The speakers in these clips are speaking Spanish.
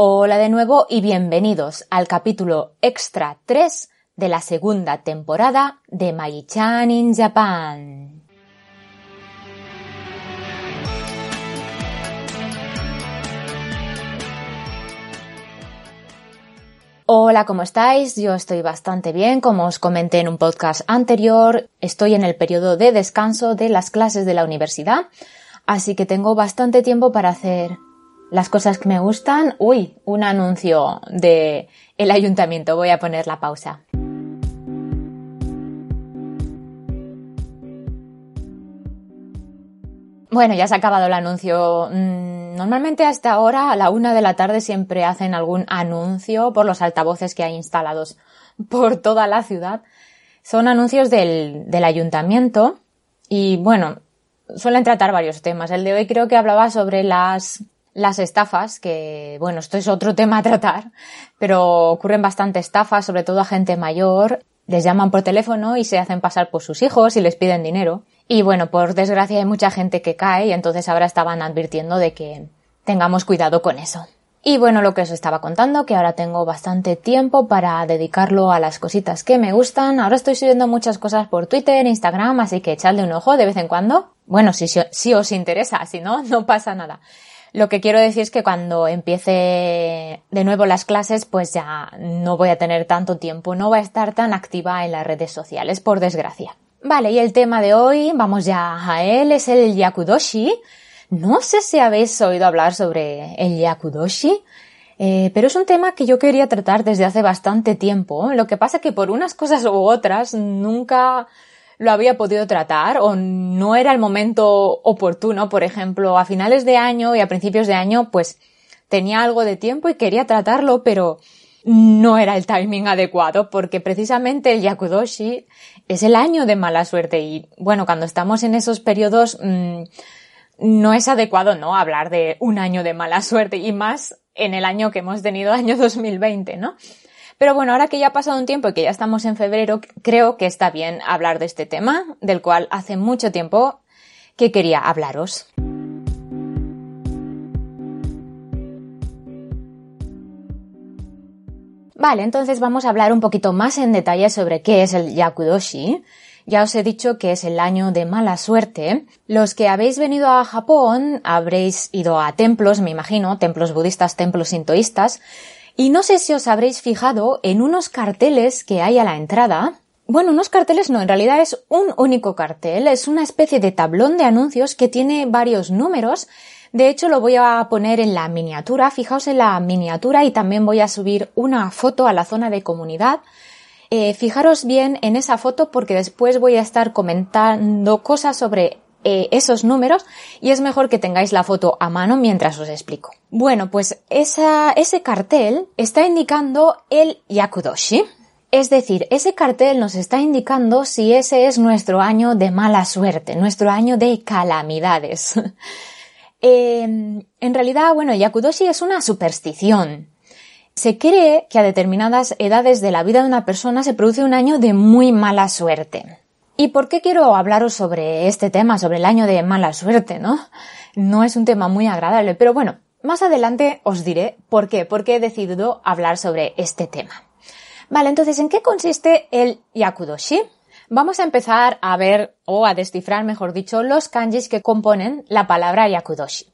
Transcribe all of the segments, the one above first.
Hola de nuevo y bienvenidos al capítulo extra 3 de la segunda temporada de Mai-chan in Japan. Hola, ¿cómo estáis? Yo estoy bastante bien, como os comenté en un podcast anterior, estoy en el periodo de descanso de las clases de la universidad, así que tengo bastante tiempo para hacer las cosas que me gustan. Uy, un anuncio de el ayuntamiento. Voy a poner la pausa. Bueno, ya se ha acabado el anuncio. Mm, normalmente hasta ahora, a la una de la tarde, siempre hacen algún anuncio por los altavoces que hay instalados por toda la ciudad. Son anuncios del, del ayuntamiento y bueno, suelen tratar varios temas. El de hoy creo que hablaba sobre las las estafas, que bueno, esto es otro tema a tratar, pero ocurren bastante estafas, sobre todo a gente mayor, les llaman por teléfono y se hacen pasar por sus hijos y les piden dinero. Y bueno, por desgracia hay mucha gente que cae y entonces ahora estaban advirtiendo de que tengamos cuidado con eso. Y bueno, lo que os estaba contando, que ahora tengo bastante tiempo para dedicarlo a las cositas que me gustan. Ahora estoy subiendo muchas cosas por Twitter, Instagram, así que echadle un ojo de vez en cuando. Bueno, si, si os interesa, si no, no pasa nada. Lo que quiero decir es que cuando empiece de nuevo las clases, pues ya no voy a tener tanto tiempo, no voy a estar tan activa en las redes sociales, por desgracia. Vale, y el tema de hoy, vamos ya a él, es el Yakudoshi. No sé si habéis oído hablar sobre el Yakudoshi, eh, pero es un tema que yo quería tratar desde hace bastante tiempo. Lo que pasa que por unas cosas u otras nunca lo había podido tratar o no era el momento oportuno. Por ejemplo, a finales de año y a principios de año, pues tenía algo de tiempo y quería tratarlo, pero no era el timing adecuado porque precisamente el Yakudoshi es el año de mala suerte y bueno, cuando estamos en esos periodos mmm, no es adecuado no hablar de un año de mala suerte y más en el año que hemos tenido, año 2020, ¿no? Pero bueno, ahora que ya ha pasado un tiempo y que ya estamos en febrero, creo que está bien hablar de este tema, del cual hace mucho tiempo que quería hablaros. Vale, entonces vamos a hablar un poquito más en detalle sobre qué es el Yakudoshi. Ya os he dicho que es el año de mala suerte. Los que habéis venido a Japón habréis ido a templos, me imagino, templos budistas, templos sintoístas, y no sé si os habréis fijado en unos carteles que hay a la entrada. Bueno, unos carteles no, en realidad es un único cartel, es una especie de tablón de anuncios que tiene varios números. De hecho, lo voy a poner en la miniatura, fijaos en la miniatura y también voy a subir una foto a la zona de comunidad. Eh, fijaros bien en esa foto porque después voy a estar comentando cosas sobre eh, esos números y es mejor que tengáis la foto a mano mientras os explico. Bueno, pues ese cartel está indicando el Yakudoshi. Es decir, ese cartel nos está indicando si ese es nuestro año de mala suerte, nuestro año de calamidades. eh, en realidad, bueno, Yakudoshi es una superstición. Se cree que a determinadas edades de la vida de una persona se produce un año de muy mala suerte. ¿Y por qué quiero hablaros sobre este tema, sobre el año de mala suerte, no? No es un tema muy agradable, pero bueno, más adelante os diré por qué, por qué he decidido hablar sobre este tema. Vale, entonces, ¿en qué consiste el Yakudoshi? Vamos a empezar a ver, o a descifrar, mejor dicho, los kanjis que componen la palabra Yakudoshi.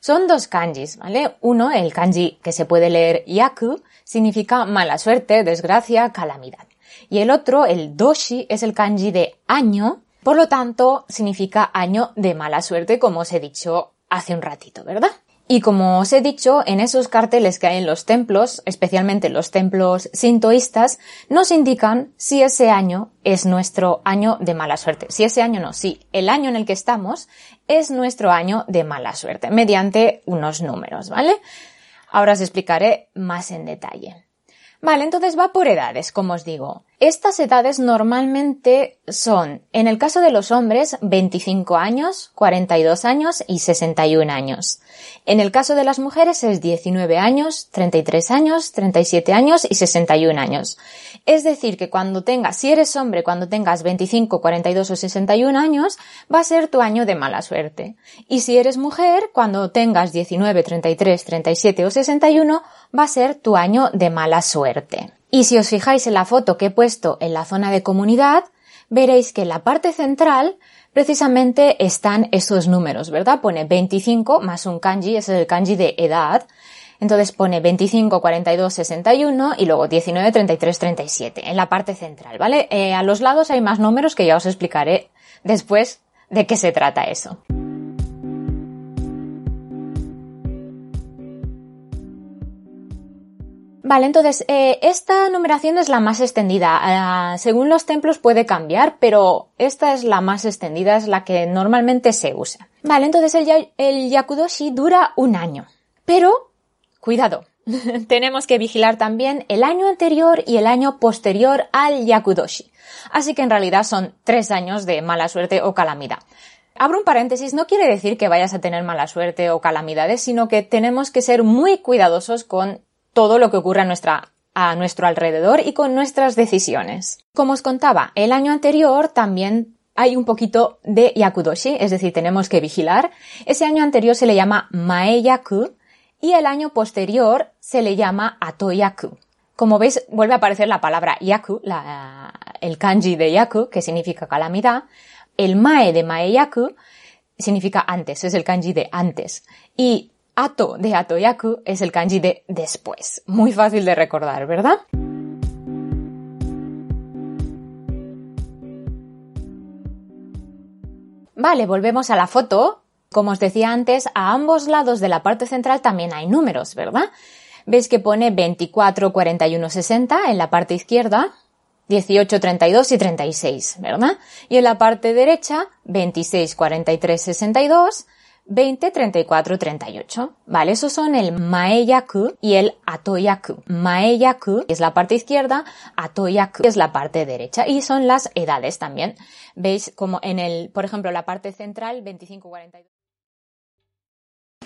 Son dos kanjis, ¿vale? Uno, el kanji que se puede leer Yaku, significa mala suerte, desgracia, calamidad. Y el otro, el doshi, es el kanji de año, por lo tanto significa año de mala suerte, como os he dicho hace un ratito, ¿verdad? Y como os he dicho, en esos carteles que hay en los templos, especialmente los templos sintoístas, nos indican si ese año es nuestro año de mala suerte. Si ese año no, si el año en el que estamos es nuestro año de mala suerte, mediante unos números, ¿vale? Ahora os explicaré más en detalle. Vale, entonces va por edades, como os digo. Estas edades normalmente son, en el caso de los hombres, 25 años, 42 años y 61 años. En el caso de las mujeres es 19 años, 33 años, 37 años y 61 años. Es decir, que cuando tengas, si eres hombre, cuando tengas 25, 42 o 61 años, va a ser tu año de mala suerte. Y si eres mujer, cuando tengas 19, 33, 37 o 61, va a ser tu año de mala suerte. Y si os fijáis en la foto que he puesto en la zona de comunidad, veréis que en la parte central precisamente están esos números, ¿verdad? Pone 25 más un kanji, ese es el kanji de edad. Entonces pone 25, 42, 61 y luego 19, 33, 37 en la parte central, ¿vale? Eh, a los lados hay más números que ya os explicaré después de qué se trata eso. Vale, entonces, eh, esta numeración es la más extendida. Ah, según los templos puede cambiar, pero esta es la más extendida, es la que normalmente se usa. Vale, entonces el, el Yakudoshi dura un año. Pero, cuidado, tenemos que vigilar también el año anterior y el año posterior al Yakudoshi. Así que en realidad son tres años de mala suerte o calamidad. Abro un paréntesis, no quiere decir que vayas a tener mala suerte o calamidades, sino que tenemos que ser muy cuidadosos con todo lo que ocurre a, nuestro alrededor y con nuestras decisiones. Como os contaba, el año anterior también hay un poquito de yakudoshi, es decir, tenemos que vigilar. Ese año anterior se le llama maeyaku y el año posterior se le llama atoyaku. Como veis, vuelve a aparecer la palabra yaku, el kanji de yaku, que significa calamidad. El mae de maeyaku significa antes, es el kanji de antes. Y Ato de Atoyaku es el kanji de después. Muy fácil de recordar, ¿verdad? Vale, volvemos a la foto. Como os decía antes, a ambos lados de la parte central también hay números, ¿verdad? Veis que pone 24, 41, 60 en la parte izquierda, 18, 32 y 36, ¿verdad? Y en la parte derecha, 26, 43, 62, 20, 34, 38. Vale, esos son el maeyaku y el atoyaku. Maeyaku es la parte izquierda, atoyaku es la parte derecha y son las edades también. Veis como en el, por ejemplo, la parte central 25, 42.